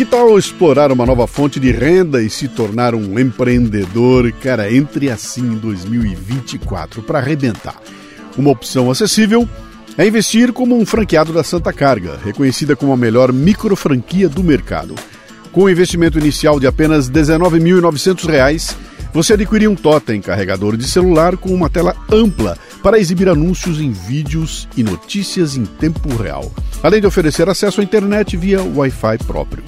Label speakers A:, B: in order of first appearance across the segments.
A: Que tal explorar uma nova fonte de renda e se tornar um empreendedor? Cara, entre assim em 2024 para arrebentar. Uma opção acessível é investir como um franqueado da Santa Carga, reconhecida como a melhor micro franquia do mercado. Com um investimento inicial de apenas R$ 19.900, você adquirir um totem carregador de celular com uma tela ampla para exibir anúncios em vídeos e notícias em tempo real, além de oferecer acesso à internet via Wi-Fi próprio.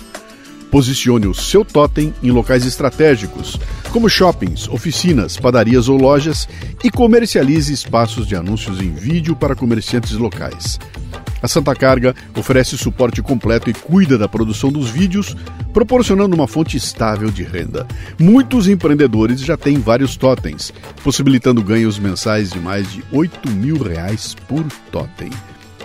A: Posicione o seu totem em locais estratégicos, como shoppings, oficinas, padarias ou lojas, e comercialize espaços de anúncios em vídeo para comerciantes locais. A Santa Carga oferece suporte completo e cuida da produção dos vídeos, proporcionando uma fonte estável de renda. Muitos empreendedores já têm vários totens, possibilitando ganhos mensais de mais de 8 mil reais por totem.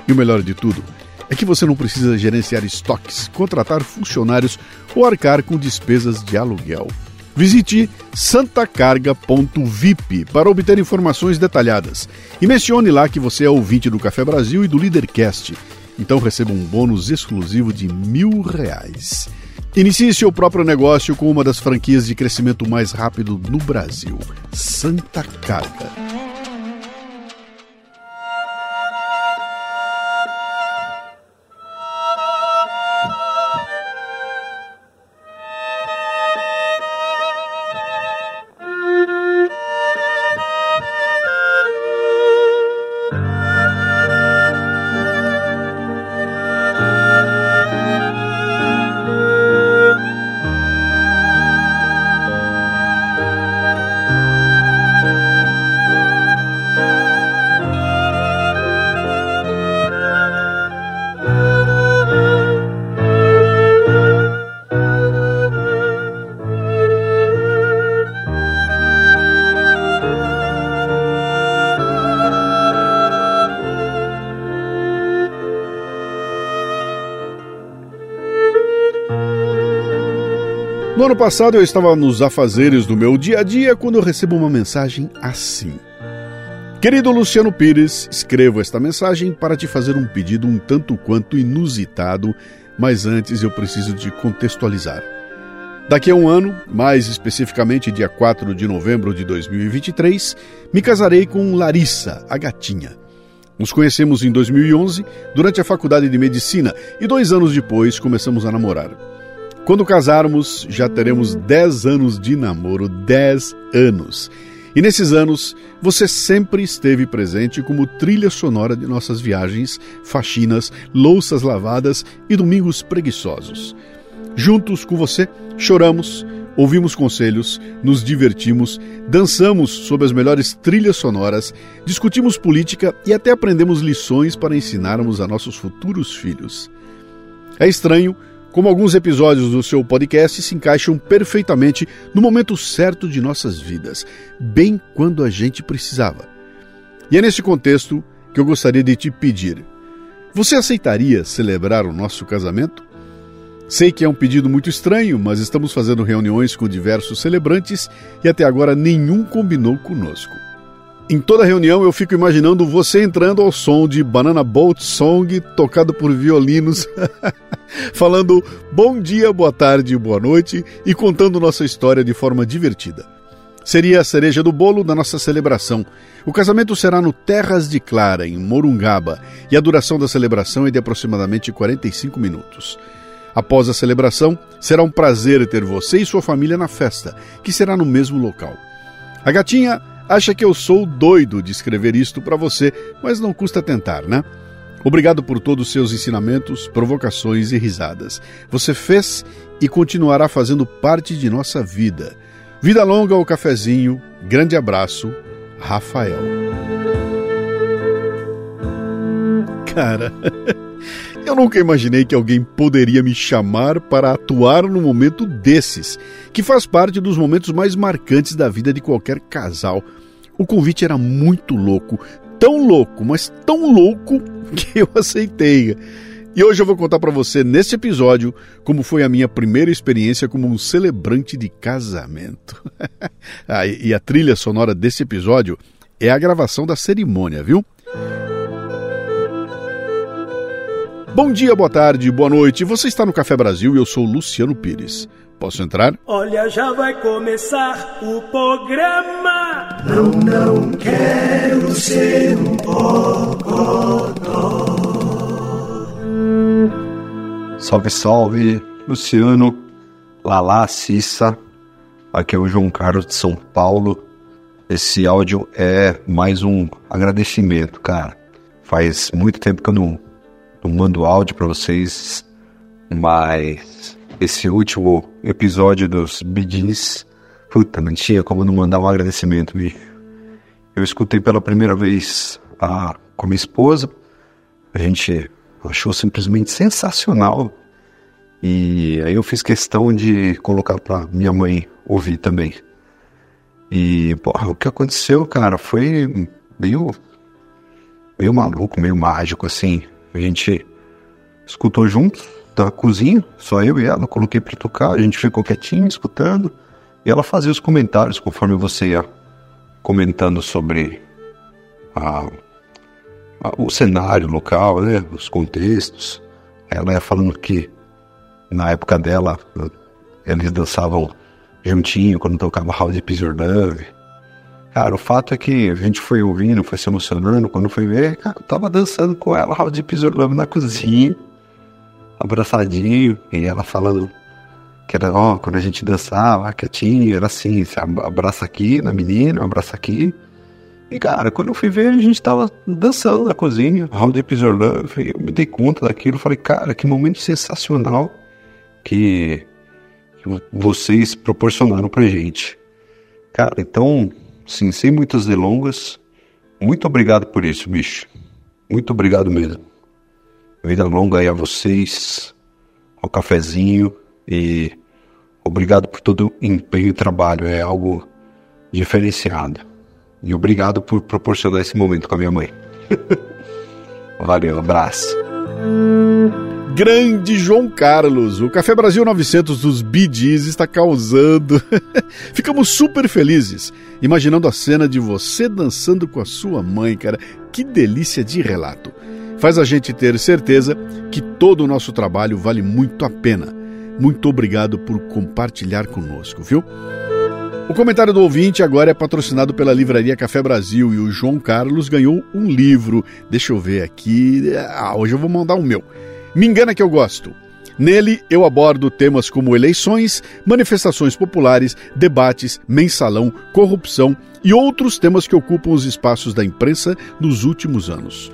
A: E o melhor de tudo é que você não precisa gerenciar estoques, contratar funcionários ou arcar com despesas de aluguel. Visite santacarga.vip para obter informações detalhadas e mencione lá que você é ouvinte do Café Brasil e do Leadercast. Então receba um bônus exclusivo de mil reais. Inicie seu próprio negócio com uma das franquias de crescimento mais rápido no Brasil, Santa Carga. No ano passado eu estava nos afazeres do meu dia a dia quando eu recebo uma mensagem assim. Querido Luciano Pires, escrevo esta mensagem para te fazer um pedido um tanto quanto inusitado, mas antes eu preciso de contextualizar. Daqui a um ano, mais especificamente dia 4 de novembro de 2023, me casarei com Larissa, a gatinha. Nos conhecemos em 2011, durante a faculdade de medicina, e dois anos depois começamos a namorar. Quando casarmos, já teremos 10 anos de namoro 10 anos. E nesses anos, você sempre esteve presente como trilha sonora de nossas viagens, faxinas, louças lavadas e domingos preguiçosos. Juntos com você, choramos, ouvimos conselhos, nos divertimos, dançamos sob as melhores trilhas sonoras, discutimos política e até aprendemos lições para ensinarmos a nossos futuros filhos. É estranho como alguns episódios do seu podcast se encaixam perfeitamente no momento certo de nossas vidas, bem quando a gente precisava. E é nesse contexto que eu gostaria de te pedir: você aceitaria celebrar o nosso casamento? Sei que é um pedido muito estranho, mas estamos fazendo reuniões com diversos celebrantes e até agora nenhum combinou conosco. Em toda reunião eu fico imaginando você entrando ao som de Banana Boat Song tocado por violinos, falando bom dia, boa tarde, boa noite e contando nossa história de forma divertida. Seria a cereja do bolo da nossa celebração. O casamento será no Terras de Clara, em Morungaba, e a duração da celebração é de aproximadamente 45 minutos. Após a celebração, será um prazer ter você e sua família na festa, que será no mesmo local. A gatinha acha que eu sou doido de escrever isto para você, mas não custa tentar, né? Obrigado por todos os seus ensinamentos, provocações e risadas. Você fez e continuará fazendo parte de nossa vida. Vida longa ao cafezinho. Grande abraço, Rafael. Cara, eu nunca imaginei que alguém poderia me chamar para atuar num momento desses, que faz parte dos momentos mais marcantes da vida de qualquer casal. O convite era muito louco, tão louco, mas tão louco que eu aceitei. E hoje eu vou contar para você nesse episódio como foi a minha primeira experiência como um celebrante de casamento. ah, e a trilha sonora desse episódio é a gravação da cerimônia, viu? Bom dia, boa tarde, boa noite. Você está no Café Brasil e eu sou Luciano Pires. Posso entrar?
B: Olha, já vai começar o programa. Não, não quero ser um bocodó.
C: Salve, salve, Luciano, Lala, Cissa. Aqui é o João Carlos de São Paulo. Esse áudio é mais um agradecimento, cara. Faz muito tempo que eu não, não mando áudio para vocês, mas esse último episódio dos Bidins, puta, não tinha como não mandar um agradecimento, bicho. Eu escutei pela primeira vez a, com minha esposa, a gente achou simplesmente sensacional. E aí eu fiz questão de colocar pra minha mãe ouvir também. E, porra, o que aconteceu, cara, foi meio, meio maluco, meio mágico, assim. A gente escutou juntos, da cozinha, só eu e ela, coloquei para tocar, a gente ficou quietinho, escutando, e ela fazia os comentários conforme você ia comentando sobre a, a, o cenário local, né, os contextos. Ela ia falando que na época dela eles dançavam juntinho quando tocava House de Love. Cara, o fato é que a gente foi ouvindo, foi se emocionando, quando foi ver, cara, eu tava dançando com ela House de Love na cozinha abraçadinho, e ela falando que era, ó, quando a gente dançava, quietinho, era assim, se abraça aqui na menina, abraça aqui. E cara, quando eu fui ver, a gente tava dançando na cozinha, How Deep Is Your Love, eu me dei conta daquilo, falei, cara, que momento sensacional que, que vocês proporcionaram pra gente. Cara, então, sim, sem muitas delongas, muito obrigado por isso, bicho. Muito obrigado mesmo. Vida longa aí a vocês, ao cafezinho e obrigado por todo o empenho e trabalho. É algo diferenciado. E obrigado por proporcionar esse momento com a minha mãe. Valeu, abraço.
A: Grande João Carlos, o Café Brasil 900 dos BDs está causando. Ficamos super felizes, imaginando a cena de você dançando com a sua mãe, cara. Que delícia de relato faz a gente ter certeza que todo o nosso trabalho vale muito a pena. Muito obrigado por compartilhar conosco, viu? O comentário do ouvinte agora é patrocinado pela Livraria Café Brasil e o João Carlos ganhou um livro. Deixa eu ver aqui. Ah, hoje eu vou mandar o meu. Me engana que eu gosto. Nele, eu abordo temas como eleições, manifestações populares, debates, mensalão, corrupção e outros temas que ocupam os espaços da imprensa nos últimos anos.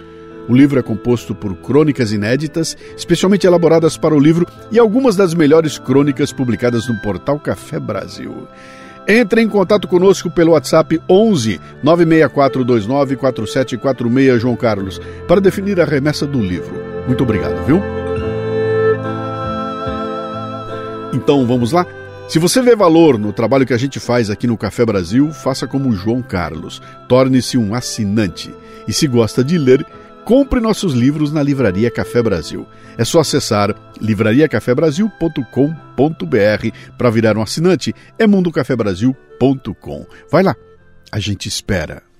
A: O livro é composto por crônicas inéditas, especialmente elaboradas para o livro e algumas das melhores crônicas publicadas no portal Café Brasil. Entre em contato conosco pelo WhatsApp 11 96429 4746 João Carlos para definir a remessa do livro. Muito obrigado, viu? Então vamos lá? Se você vê valor no trabalho que a gente faz aqui no Café Brasil, faça como João Carlos. Torne-se um assinante. E se gosta de ler, Compre nossos livros na Livraria Café Brasil. É só acessar livrariacafebrasil.com.br para virar um assinante. É mundocafebrasil.com. Vai lá, a gente espera.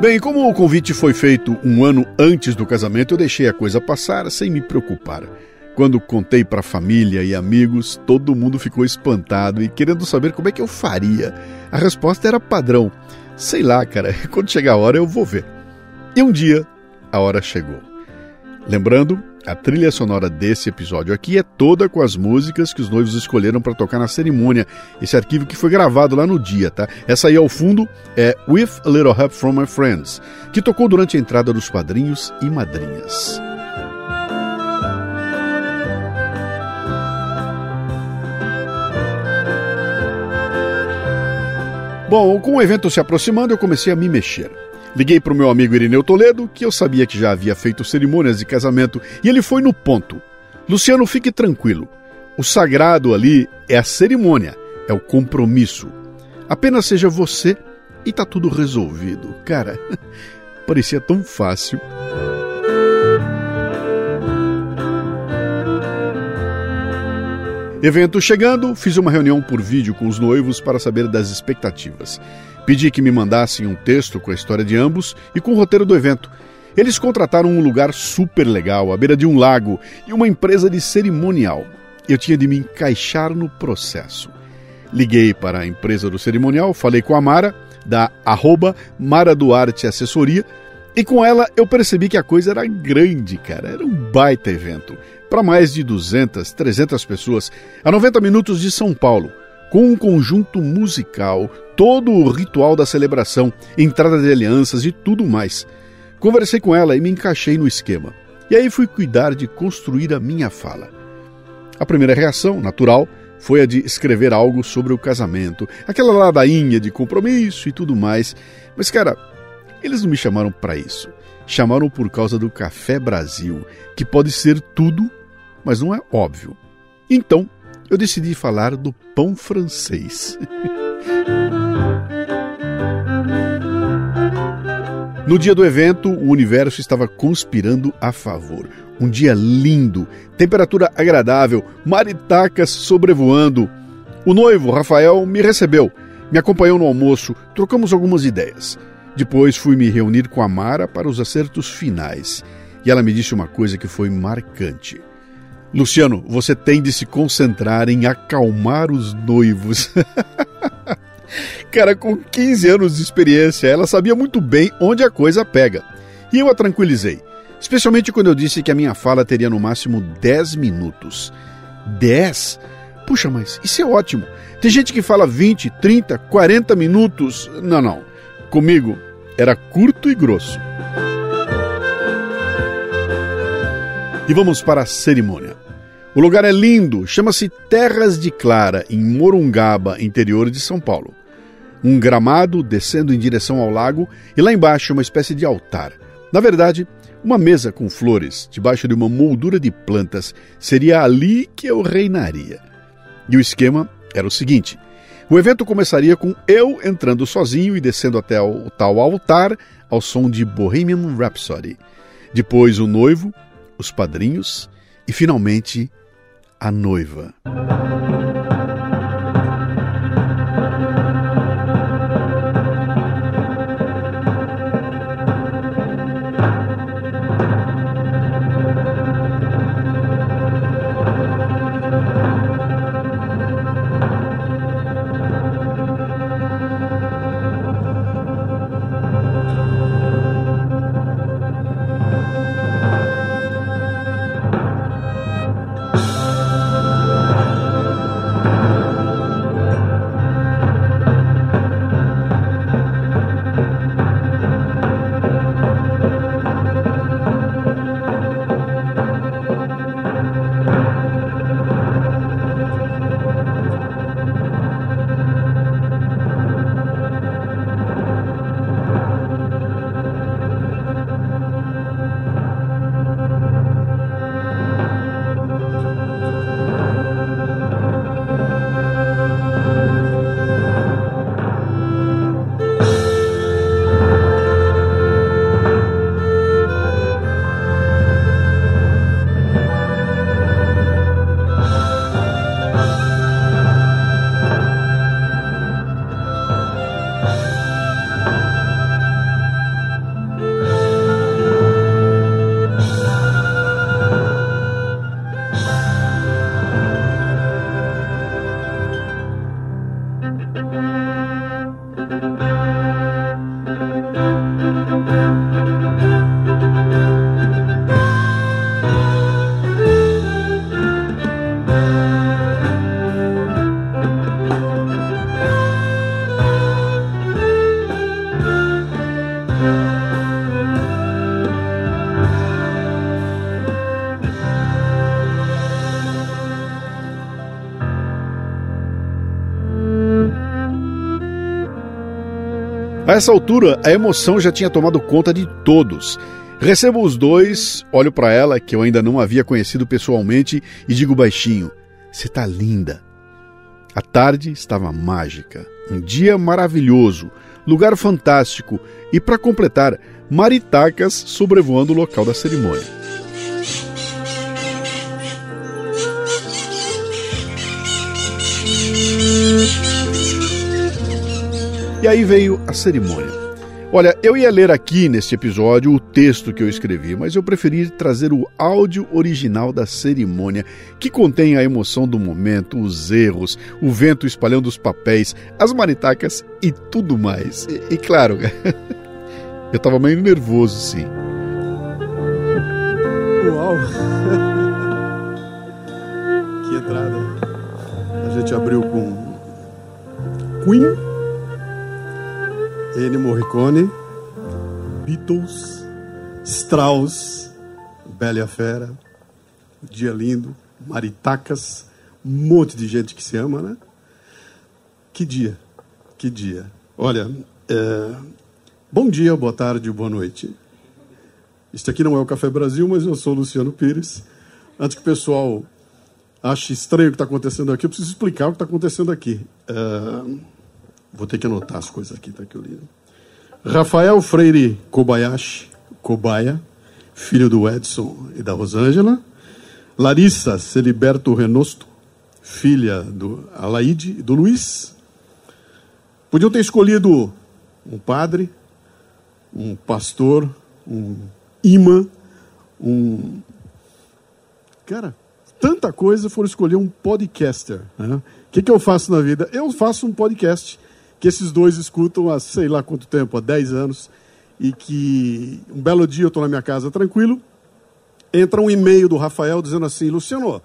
A: Bem, como o convite foi feito um ano antes do casamento, eu deixei a coisa passar sem me preocupar. Quando contei para família e amigos, todo mundo ficou espantado e querendo saber como é que eu faria. A resposta era padrão. Sei lá, cara, quando chegar a hora eu vou ver. E um dia, a hora chegou. Lembrando, a trilha sonora desse episódio aqui é toda com as músicas que os noivos escolheram para tocar na cerimônia. Esse arquivo que foi gravado lá no dia, tá? Essa aí ao fundo é With a Little Help from My Friends, que tocou durante a entrada dos padrinhos e madrinhas. Bom, com o evento se aproximando, eu comecei a me mexer. Liguei para o meu amigo Irineu Toledo, que eu sabia que já havia feito cerimônias de casamento, e ele foi no ponto. Luciano, fique tranquilo. O sagrado ali é a cerimônia, é o compromisso. Apenas seja você e tá tudo resolvido. Cara, parecia tão fácil. Evento chegando, fiz uma reunião por vídeo com os noivos para saber das expectativas. Pedi que me mandassem um texto com a história de ambos e com o roteiro do evento. Eles contrataram um lugar super legal, à beira de um lago, e uma empresa de cerimonial. Eu tinha de me encaixar no processo. Liguei para a empresa do cerimonial, falei com a Mara, da arroba Mara Duarte Assessoria, e com ela eu percebi que a coisa era grande, cara. Era um baita evento para mais de 200, 300 pessoas, a 90 minutos de São Paulo, com um conjunto musical, todo o ritual da celebração, entrada de alianças e tudo mais. Conversei com ela e me encaixei no esquema. E aí fui cuidar de construir a minha fala. A primeira reação, natural, foi a de escrever algo sobre o casamento, aquela ladainha de compromisso e tudo mais. Mas, cara, eles não me chamaram para isso. Chamaram por causa do Café Brasil, que pode ser tudo mas não é óbvio. Então, eu decidi falar do pão francês. No dia do evento, o universo estava conspirando a favor. Um dia lindo, temperatura agradável, maritacas sobrevoando. O noivo, Rafael, me recebeu, me acompanhou no almoço, trocamos algumas ideias. Depois fui me reunir com a Mara para os acertos finais. E ela me disse uma coisa que foi marcante. Luciano, você tem de se concentrar em acalmar os noivos. Cara, com 15 anos de experiência, ela sabia muito bem onde a coisa pega. E eu a tranquilizei, especialmente quando eu disse que a minha fala teria no máximo 10 minutos. 10? Puxa, mas isso é ótimo. Tem gente que fala 20, 30, 40 minutos. Não, não. Comigo era curto e grosso. E vamos para a cerimônia. O lugar é lindo, chama-se Terras de Clara, em Morungaba, interior de São Paulo. Um gramado descendo em direção ao lago e lá embaixo uma espécie de altar. Na verdade, uma mesa com flores, debaixo de uma moldura de plantas, seria ali que eu reinaria. E o esquema era o seguinte: o evento começaria com eu entrando sozinho e descendo até o tal altar ao som de Bohemian Rhapsody. Depois o noivo, os padrinhos e, finalmente, a noiva. A essa altura, a emoção já tinha tomado conta de todos. Recebo os dois, olho para ela, que eu ainda não havia conhecido pessoalmente, e digo baixinho: Você tá linda. A tarde estava mágica. Um dia maravilhoso.
D: lugar fantástico e, para completar, maritacas sobrevoando o local da cerimônia. E aí veio a cerimônia. Olha, eu ia ler aqui neste episódio o texto que eu escrevi, mas eu preferi trazer o áudio original da cerimônia, que contém a emoção do momento, os erros, o vento espalhando os papéis, as maritacas e tudo mais. E, e claro, eu tava meio nervoso, sim.
A: Uau! que entrada! A gente abriu com Queen. Ennio Morricone, Beatles, Strauss, Bela Fera, Dia Lindo, Maritacas, um monte de gente que se ama, né? Que dia, que dia. Olha, é... bom dia, boa tarde, boa noite. Isso aqui não é o Café Brasil, mas eu sou o Luciano Pires. Antes que o pessoal ache estranho o que está acontecendo aqui, eu preciso explicar o que está acontecendo aqui. É... Vou ter que anotar as coisas aqui, tá que eu li. Rafael Freire Kobayashi, Kobaya, filho do Edson e da Rosângela. Larissa Celiberto Renosto, filha do Alaide e do Luiz. Podiam ter escolhido um padre, um pastor, um imã, um. Cara, tanta coisa, foram escolher um podcaster. Né? O que, que eu faço na vida? Eu faço um podcast que esses dois escutam há sei lá quanto tempo, há 10 anos, e que um belo dia eu estou na minha casa tranquilo, entra um e-mail do Rafael dizendo assim, Luciano,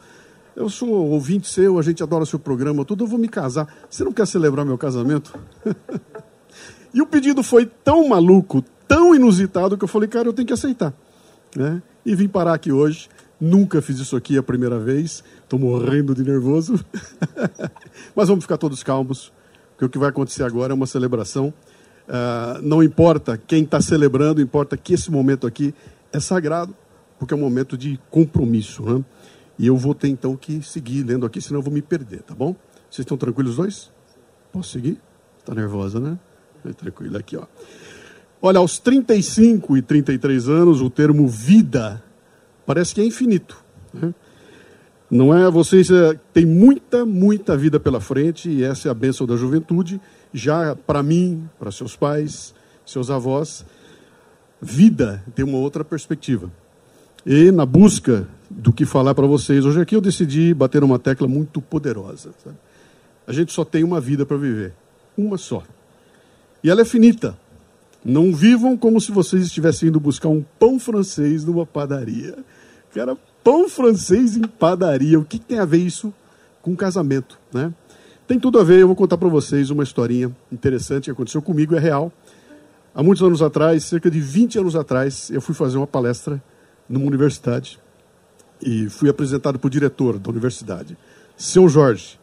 A: eu sou ouvinte seu, a gente adora seu programa, tudo, eu vou me casar. Você não quer celebrar meu casamento? e o pedido foi tão maluco, tão inusitado, que eu falei, cara, eu tenho que aceitar. Né? E vim parar aqui hoje. Nunca fiz isso aqui a primeira vez. Estou morrendo de nervoso. Mas vamos ficar todos calmos porque o que vai acontecer agora é uma celebração. Uh, não importa quem está celebrando, importa que esse momento aqui é sagrado, porque é um momento de compromisso. Né? E eu vou ter então que seguir lendo aqui, senão eu vou me perder, tá bom? Vocês estão tranquilos dois? Posso seguir? Está nervosa, né? É tranquilo, aqui, ó. Olha, aos 35 e 33 anos, o termo vida parece que é infinito. Né? Não é? Vocês é, têm muita, muita vida pela frente e essa é a bênção da juventude. Já para mim, para seus pais, seus avós, vida tem uma outra perspectiva. E na busca do que falar para vocês hoje aqui, eu decidi bater uma tecla muito poderosa. Sabe? A gente só tem uma vida para viver, uma só. E ela é finita. Não vivam como se vocês estivessem indo buscar um pão francês numa padaria. Cara, pão francês em padaria. O que, tem a ver isso com casamento, né? Tem tudo a ver, eu vou contar para vocês uma historinha interessante que aconteceu comigo, é real. Há muitos anos atrás, cerca de 20 anos atrás, eu fui fazer uma palestra numa universidade e fui apresentado para o diretor da universidade, seu Jorge.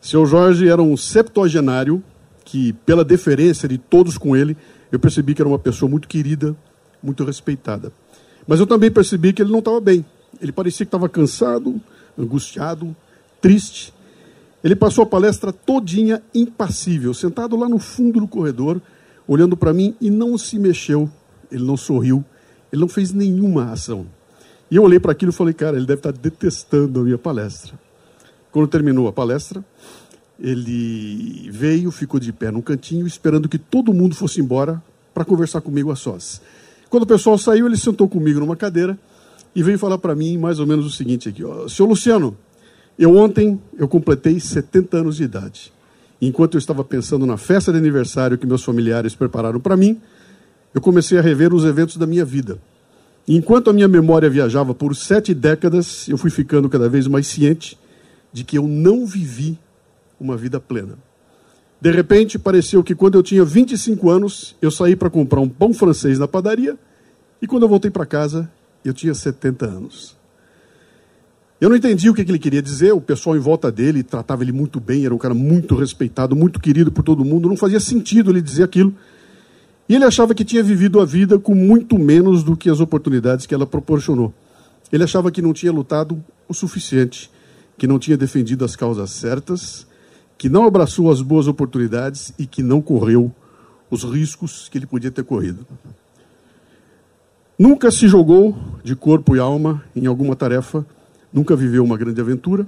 A: Seu Jorge era um septuagenário que, pela deferência de todos com ele, eu percebi que era uma pessoa muito querida, muito respeitada. Mas eu também percebi que ele não estava bem. Ele parecia que estava cansado, angustiado, triste. Ele passou a palestra todinha impassível, sentado lá no fundo do corredor, olhando para mim e não se mexeu. Ele não sorriu, ele não fez nenhuma ação. E eu olhei para aquilo e falei, cara, ele deve estar tá detestando a minha palestra. Quando terminou a palestra, ele veio, ficou de pé num cantinho, esperando que todo mundo fosse embora para conversar comigo a sós. Quando o pessoal saiu, ele sentou comigo numa cadeira e veio falar para mim mais ou menos o seguinte aqui, ó, Senhor Luciano, eu ontem eu completei 70 anos de idade. Enquanto eu estava pensando na festa de aniversário que meus familiares prepararam para mim, eu comecei a rever os eventos da minha vida. enquanto a minha memória viajava por sete décadas, eu fui ficando cada vez mais ciente de que eu não vivi uma vida plena. De repente, pareceu que quando eu tinha 25 anos, eu saí para comprar um pão francês na padaria, e quando eu voltei para casa, eu tinha 70 anos. Eu não entendi o que ele queria dizer, o pessoal em volta dele tratava ele muito bem, era um cara muito respeitado, muito querido por todo mundo, não fazia sentido ele dizer aquilo. E ele achava que tinha vivido a vida com muito menos do que as oportunidades que ela proporcionou. Ele achava que não tinha lutado o suficiente, que não tinha defendido as causas certas, que não abraçou as boas oportunidades e que não correu os riscos que ele podia ter corrido. Nunca se jogou de corpo e alma em alguma tarefa, nunca viveu uma grande aventura.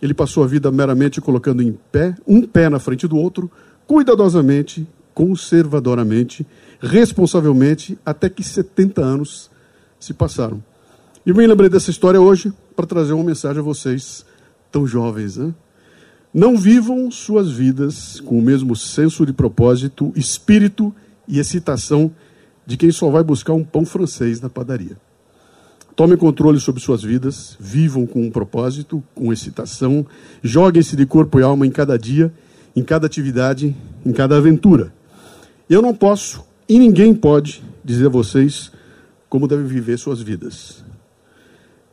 A: Ele passou a vida meramente colocando em pé, um pé na frente do outro, cuidadosamente, conservadoramente, responsavelmente, até que 70 anos se passaram. E me lembrei dessa história hoje para trazer uma mensagem a vocês, tão jovens. Né? Não vivam suas vidas com o mesmo senso de propósito, espírito e excitação de quem só vai buscar um pão francês na padaria. Tomem controle sobre suas vidas, vivam com um propósito, com excitação, joguem-se de corpo e alma em cada dia, em cada atividade, em cada aventura. Eu não posso e ninguém pode dizer a vocês como devem viver suas vidas.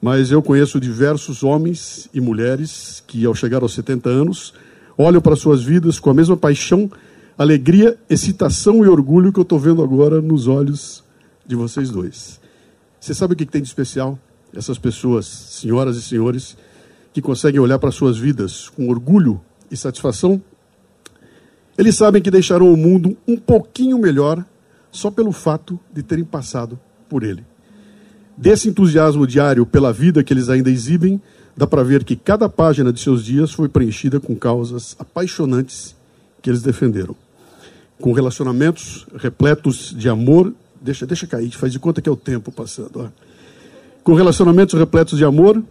A: Mas eu conheço diversos homens e mulheres que, ao chegar aos 70 anos, olham para suas vidas com a mesma paixão alegria, excitação e orgulho que eu estou vendo agora nos olhos de vocês dois. Você sabe o que tem de especial? Essas pessoas, senhoras e senhores, que conseguem olhar para suas vidas com orgulho e satisfação, eles sabem que deixarão o mundo um pouquinho melhor só pelo fato de terem passado por ele. Desse entusiasmo diário pela vida que eles ainda exibem, dá para ver que cada página de seus dias foi preenchida com causas apaixonantes que eles defenderam com relacionamentos repletos de amor. Deixa, deixa cair, faz de conta que é o tempo passando. Ó. Com relacionamentos repletos de amor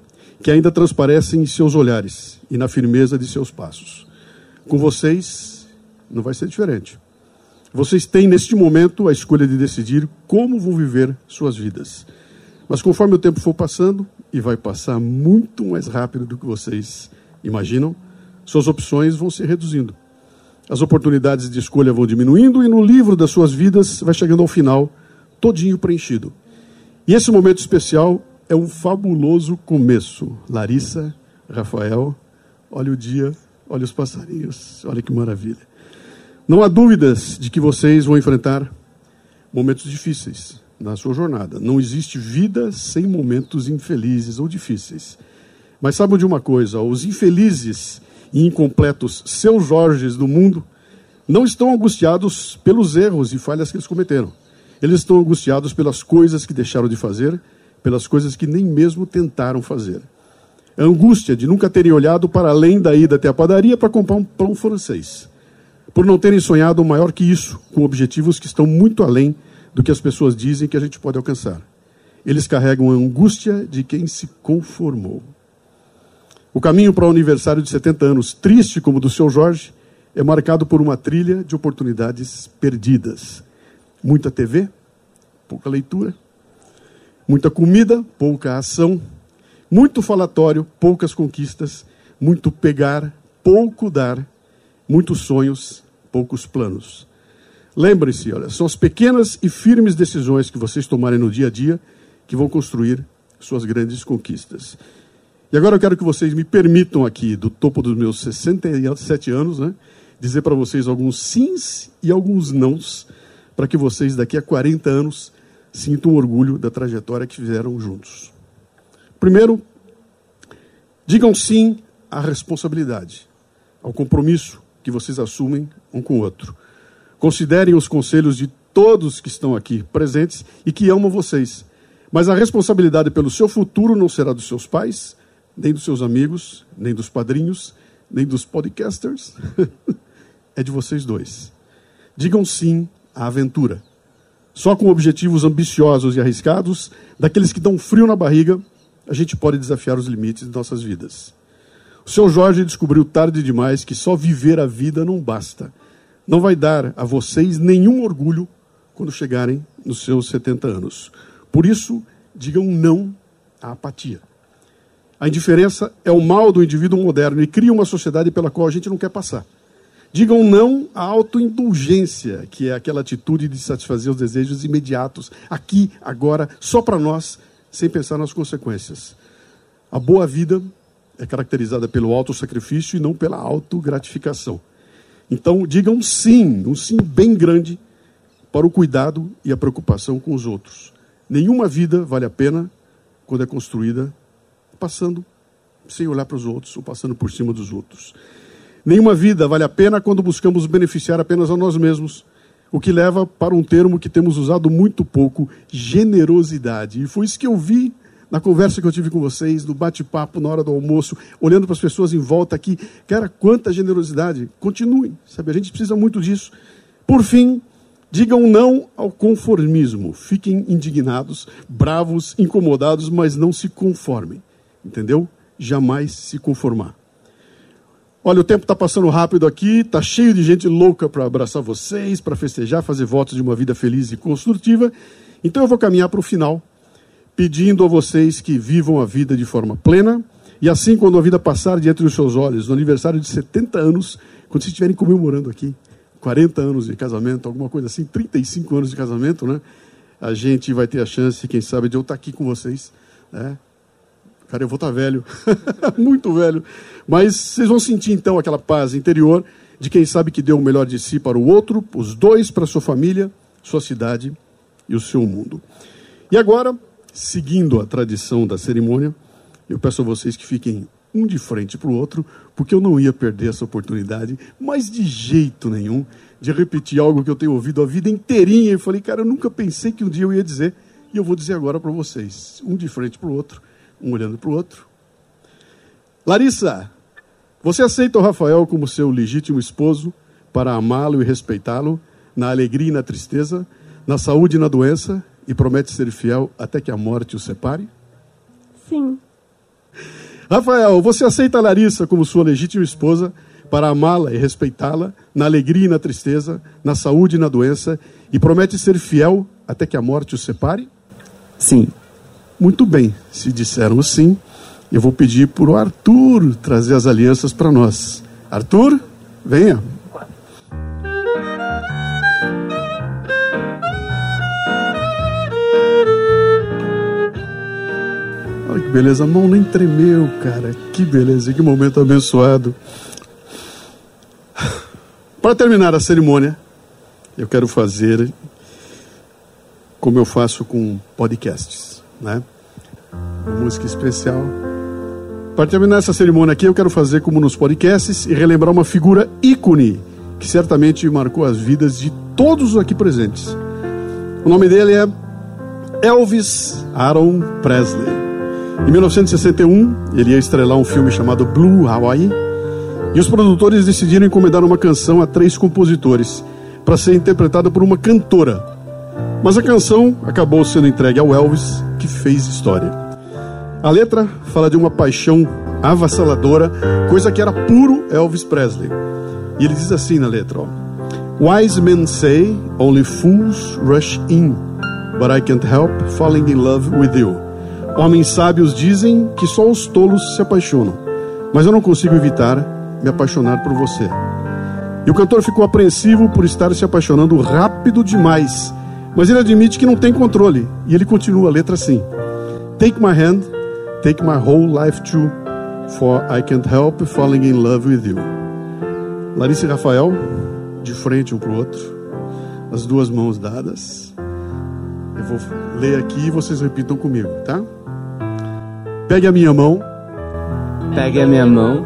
A: que ainda transparecem em seus olhares e na firmeza de seus passos. Com vocês, não vai ser diferente. Vocês têm neste momento a escolha de decidir como vão viver suas vidas. Mas conforme o tempo for passando, e vai passar muito mais rápido do que vocês imaginam, suas opções vão se reduzindo as oportunidades de escolha vão diminuindo e no livro das suas vidas vai chegando ao final, todinho preenchido. E esse momento especial é um fabuloso começo. Larissa, Rafael, olha o dia, olha os passarinhos, olha que maravilha. Não há dúvidas de que vocês vão enfrentar momentos difíceis na sua jornada. Não existe vida sem momentos infelizes ou difíceis. Mas sabem de uma coisa: os infelizes e incompletos seus Jorges do mundo não estão angustiados pelos erros e falhas que eles cometeram. Eles estão angustiados pelas coisas que deixaram de fazer, pelas coisas que nem mesmo tentaram fazer. A angústia de nunca terem olhado para além da ida até a padaria para comprar um pão francês. Por não terem sonhado maior que isso, com objetivos que estão muito além do que as pessoas dizem que a gente pode alcançar. Eles carregam a angústia de quem se conformou. O caminho para o aniversário de 70 anos, triste como o do seu Jorge, é marcado por uma trilha de oportunidades perdidas. Muita TV, pouca leitura, muita comida, pouca ação, muito falatório, poucas conquistas, muito pegar, pouco dar, muitos sonhos, poucos planos. Lembre-se, olha, são as pequenas e firmes decisões que vocês tomarem no dia a dia que vão construir suas grandes conquistas. E agora eu quero que vocês me permitam aqui, do topo dos meus 67 anos, né, dizer para vocês alguns sims e alguns nãos, para que vocês daqui a 40 anos sintam orgulho da trajetória que fizeram juntos. Primeiro, digam sim à responsabilidade, ao compromisso que vocês assumem um com o outro. Considerem os conselhos de todos que estão aqui presentes e que amam vocês. Mas a responsabilidade pelo seu futuro não será dos seus pais, nem dos seus amigos, nem dos padrinhos, nem dos podcasters. é de vocês dois. Digam sim à aventura. Só com objetivos ambiciosos e arriscados, daqueles que dão frio na barriga, a gente pode desafiar os limites de nossas vidas. O seu Jorge descobriu tarde demais que só viver a vida não basta. Não vai dar a vocês nenhum orgulho quando chegarem nos seus 70 anos. Por isso, digam não à apatia. A indiferença é o mal do indivíduo moderno e cria uma sociedade pela qual a gente não quer passar. Digam não à autoindulgência, que é aquela atitude de satisfazer os desejos imediatos, aqui, agora, só para nós, sem pensar nas consequências. A boa vida é caracterizada pelo autossacrifício e não pela autogratificação. Então, digam sim, um sim bem grande, para o cuidado e a preocupação com os outros. Nenhuma vida vale a pena quando é construída passando sem olhar para os outros ou passando por cima dos outros. Nenhuma vida vale a pena quando buscamos beneficiar apenas a nós mesmos, o que leva para um termo que temos usado muito pouco, generosidade. E foi isso que eu vi na conversa que eu tive com vocês, no bate-papo, na hora do almoço, olhando para as pessoas em volta aqui. Cara, quanta generosidade. Continuem, sabe? A gente precisa muito disso. Por fim, digam não ao conformismo. Fiquem indignados, bravos, incomodados, mas não se conformem. Entendeu? Jamais se conformar. Olha, o tempo está passando rápido aqui, está cheio de gente louca para abraçar vocês, para festejar, fazer votos de uma vida feliz e construtiva. Então eu vou caminhar para o final pedindo a vocês que vivam a vida de forma plena. E assim, quando a vida passar diante dos seus olhos, no aniversário de 70 anos, quando vocês estiverem comemorando aqui, 40 anos de casamento, alguma coisa assim, 35 anos de casamento, né? A gente vai ter a chance, quem sabe, de eu estar aqui com vocês. Né? Cara, eu vou estar velho, muito velho. Mas vocês vão sentir então aquela paz interior de quem sabe que deu o melhor de si para o outro, os dois para sua família, sua cidade e o seu mundo. E agora, seguindo a tradição da cerimônia, eu peço a vocês que fiquem um de frente para o outro, porque eu não ia perder essa oportunidade, mas de jeito nenhum, de repetir algo que eu tenho ouvido a vida inteirinha. E falei, cara, eu nunca pensei que um dia eu ia dizer, e eu vou dizer agora para vocês, um de frente para o outro, um olhando para o outro. Larissa, você aceita o Rafael como seu legítimo esposo para amá-lo e respeitá-lo na alegria e na tristeza, na saúde e na doença, e promete ser fiel até que a morte o separe?
E: Sim.
A: Rafael, você aceita a Larissa como sua legítima esposa para amá-la e respeitá-la na alegria e na tristeza, na saúde e na doença, e promete ser fiel até que a morte o separe?
F: Sim.
A: Muito bem, se disseram sim, eu vou pedir para o Arthur trazer as alianças para nós. Arthur, venha. Olha que beleza, a mão nem tremeu, cara. Que beleza, que momento abençoado. Para terminar a cerimônia, eu quero fazer como eu faço com podcasts, né? Uma música especial. Para terminar essa cerimônia aqui, eu quero fazer como nos podcasts e relembrar uma figura ícone que certamente marcou as vidas de todos os aqui presentes. O nome dele é Elvis Aaron Presley. Em 1961, ele ia estrelar um filme chamado Blue Hawaii, e os produtores decidiram encomendar uma canção a três compositores para ser interpretada por uma cantora. Mas a canção acabou sendo entregue ao Elvis, que fez história. A letra fala de uma paixão avassaladora, coisa que era puro Elvis Presley. E ele diz assim na letra: ó, Wise men say only fools rush in, but I can't help falling in love with you. Homens sábios dizem que só os tolos se apaixonam, mas eu não consigo evitar me apaixonar por você. E o cantor ficou apreensivo por estar se apaixonando rápido demais, mas ele admite que não tem controle e ele continua a letra assim: Take my hand, take my whole life too, for I can't help falling in love with you. Larissa e Rafael, de frente um para o outro, as duas mãos dadas. Eu vou ler aqui e vocês repitam comigo, tá? Pegue a minha mão.
F: Pegue a minha mão.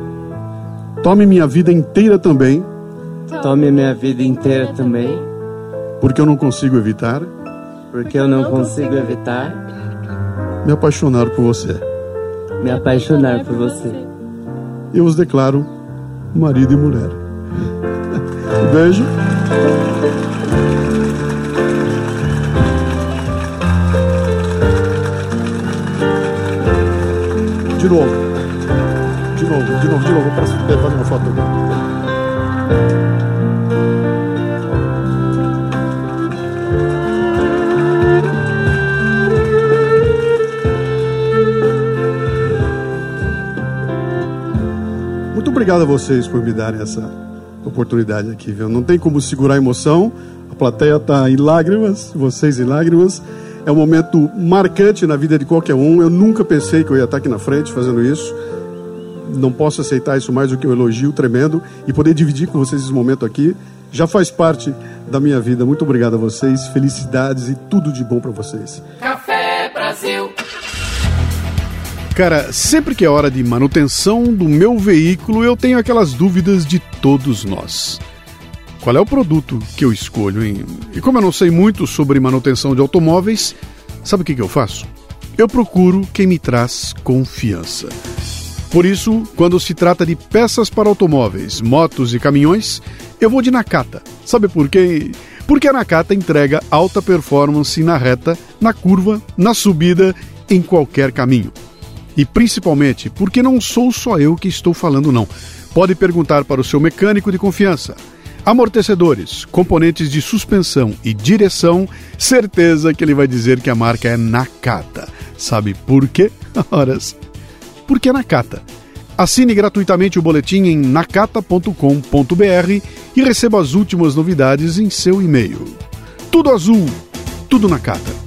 A: Tome minha vida inteira também.
F: Tome minha vida inteira também.
A: Porque eu não consigo evitar.
F: Porque eu não consigo evitar.
A: Me apaixonar por você.
F: Me apaixonar por você.
A: Eu os declaro marido e mulher. Beijo. De novo. De novo, de novo, de novo. Para fazer uma foto aqui. Obrigado a vocês por me darem essa oportunidade aqui, viu? Não tem como segurar a emoção. A plateia está em lágrimas, vocês em lágrimas. É um momento marcante na vida de qualquer um. Eu nunca pensei que eu ia estar aqui na frente fazendo isso. Não posso aceitar isso mais do que um elogio tremendo e poder dividir com vocês esse momento aqui. Já faz parte da minha vida. Muito obrigado a vocês. Felicidades e tudo de bom para vocês.
D: Cara, sempre que é hora de manutenção do meu veículo, eu tenho aquelas dúvidas de todos nós.
A: qual é o produto que eu escolho. Hein? E como eu não sei muito sobre manutenção de automóveis, sabe o que, que eu faço? Eu procuro quem me traz confiança. Por isso, quando se trata de peças para automóveis, motos e caminhões, eu vou de Nakata. Sabe por quê? Porque a Nakata entrega alta performance na reta, na curva, na subida, em qualquer caminho. E principalmente porque não sou só eu que estou falando, não. Pode perguntar para o seu mecânico de confiança. Amortecedores, componentes de suspensão e direção, certeza que ele vai dizer que a marca é Nakata. Sabe por quê? Horas. Porque é Nakata. Assine gratuitamente o boletim em nakata.com.br e receba as últimas novidades em seu e-mail. Tudo azul, tudo Nakata.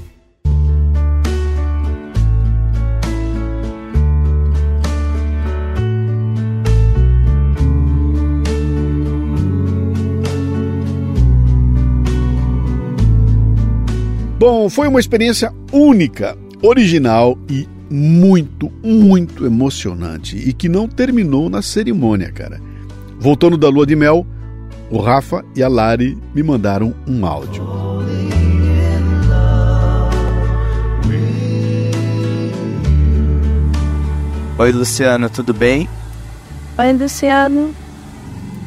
A: Bom, foi uma experiência única, original e muito, muito emocionante e que não terminou na cerimônia, cara. Voltando da lua de mel, o Rafa e a Lari me mandaram um áudio.
E: Oi, Luciano, tudo bem?
G: Oi, Luciano.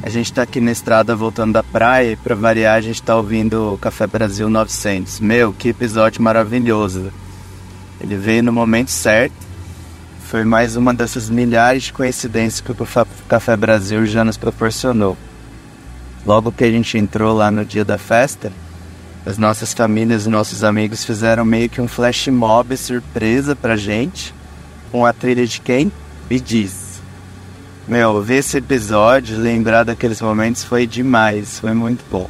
E: A gente tá aqui na estrada voltando da praia e pra variar a gente tá ouvindo o Café Brasil 900. Meu, que episódio maravilhoso. Ele veio no momento certo. Foi mais uma dessas milhares de coincidências que o Café Brasil já nos proporcionou. Logo que a gente entrou lá no dia da festa, as nossas famílias e nossos amigos fizeram meio que um flash mob surpresa pra gente, com a trilha de quem? Me diz. Meu, ver esse episódio, lembrar daqueles momentos foi demais, foi muito bom.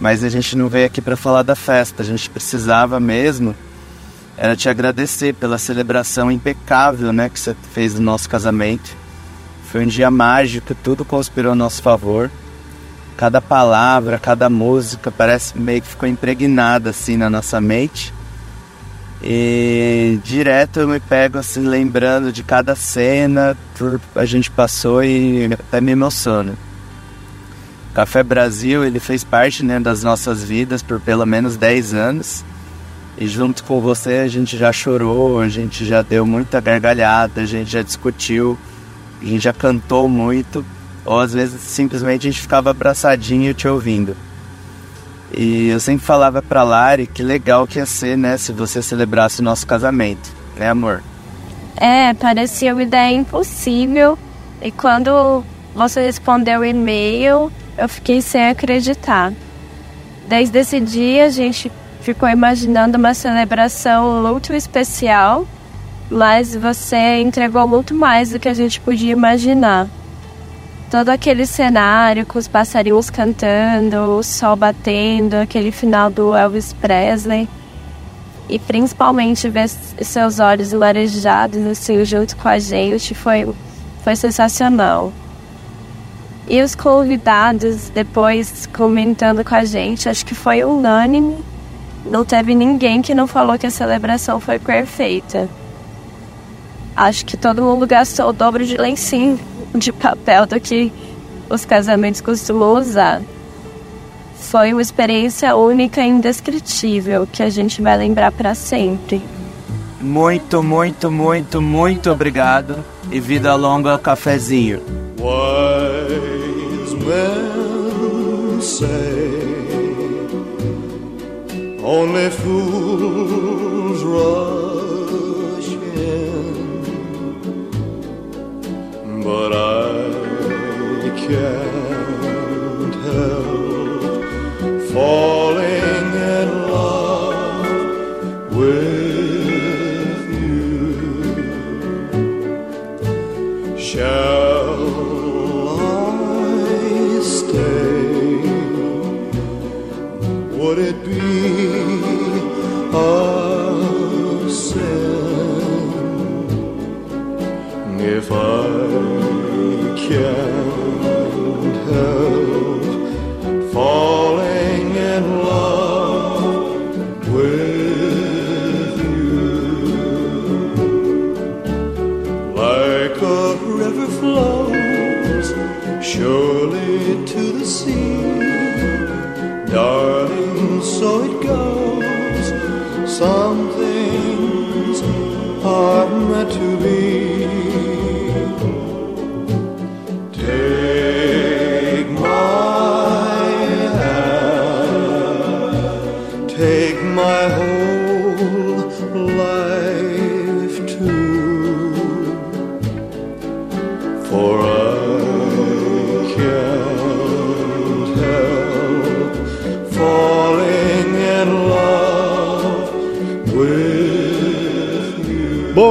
E: Mas a gente não veio aqui para falar da festa, a gente precisava mesmo era te agradecer pela celebração impecável, né, que você fez do nosso casamento. Foi um dia mágico, tudo conspirou a nosso favor. Cada palavra, cada música parece meio que ficou impregnada assim na nossa mente. E direto eu me pego assim lembrando de cada cena que a gente passou e até me emociona. Café Brasil, ele fez parte né, das nossas vidas por pelo menos 10 anos. E junto com você a gente já chorou, a gente já deu muita gargalhada, a gente já discutiu, a gente já cantou muito, ou às vezes simplesmente a gente ficava abraçadinho te ouvindo. E eu sempre falava pra Lari que legal que ia ser, né, se você celebrasse o nosso casamento, né, amor?
G: É, parecia uma ideia impossível. E quando você respondeu o e-mail, eu fiquei sem acreditar. Desde esse dia, a gente ficou imaginando uma celebração muito especial, mas você entregou muito mais do que a gente podia imaginar todo aquele cenário com os passarinhos cantando, o sol batendo, aquele final do Elvis Presley. E principalmente ver seus olhos larejados assim junto com a gente foi, foi sensacional. E os convidados depois comentando com a gente, acho que foi unânime. Não teve ninguém que não falou que a celebração foi perfeita. Acho que todo mundo gastou o dobro de lencinho de papel do que os casamentos costumam usar. Foi uma experiência única e indescritível que a gente vai lembrar para sempre.
E: Muito, muito, muito, muito obrigado e vida longa ao cafezinho. Wise men say only fools rush but I can't help falling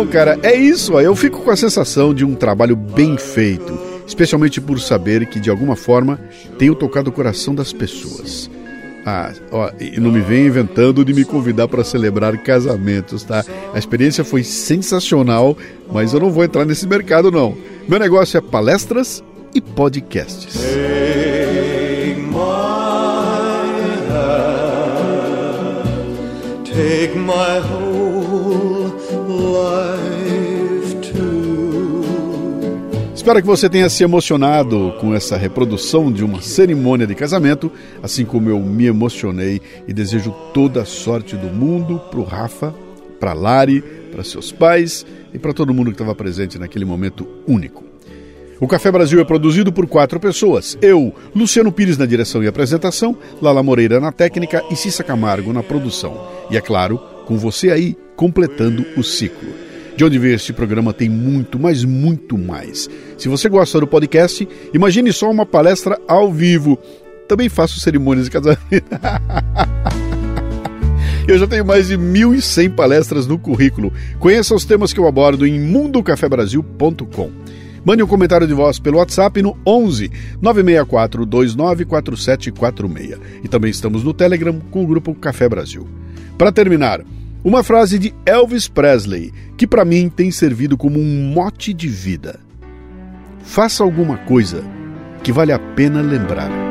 A: Bom, cara, é isso. Eu fico com a sensação de um trabalho bem feito, especialmente por saber que de alguma forma tenho tocado o coração das pessoas. Ah, ó, não me vem inventando de me convidar para celebrar casamentos, tá? A experiência foi sensacional, mas eu não vou entrar nesse mercado não. Meu negócio é palestras e podcasts.
H: Take my
A: Espero que você tenha se emocionado com essa reprodução de uma cerimônia de casamento, assim como eu me emocionei e desejo toda a sorte do mundo pro Rafa, pra Lari, para seus pais e para todo mundo que estava presente naquele momento único. O Café Brasil é produzido por quatro pessoas. Eu, Luciano Pires na direção e apresentação, Lala Moreira na técnica e Cissa Camargo na produção. E é claro, com você aí, completando o ciclo. De onde veio este programa tem muito, mas muito mais. Se você gosta do podcast, imagine só uma palestra ao vivo. Também faço cerimônias de casamento. Eu já tenho mais de 1.100 palestras no currículo. Conheça os temas que eu abordo em mundocafebrasil.com. Mande um comentário de voz pelo WhatsApp no 11 964 294746. E também estamos no Telegram com o grupo Café Brasil. Para terminar, uma frase de Elvis Presley, que para mim tem servido como um mote de vida. Faça alguma coisa que vale a pena lembrar.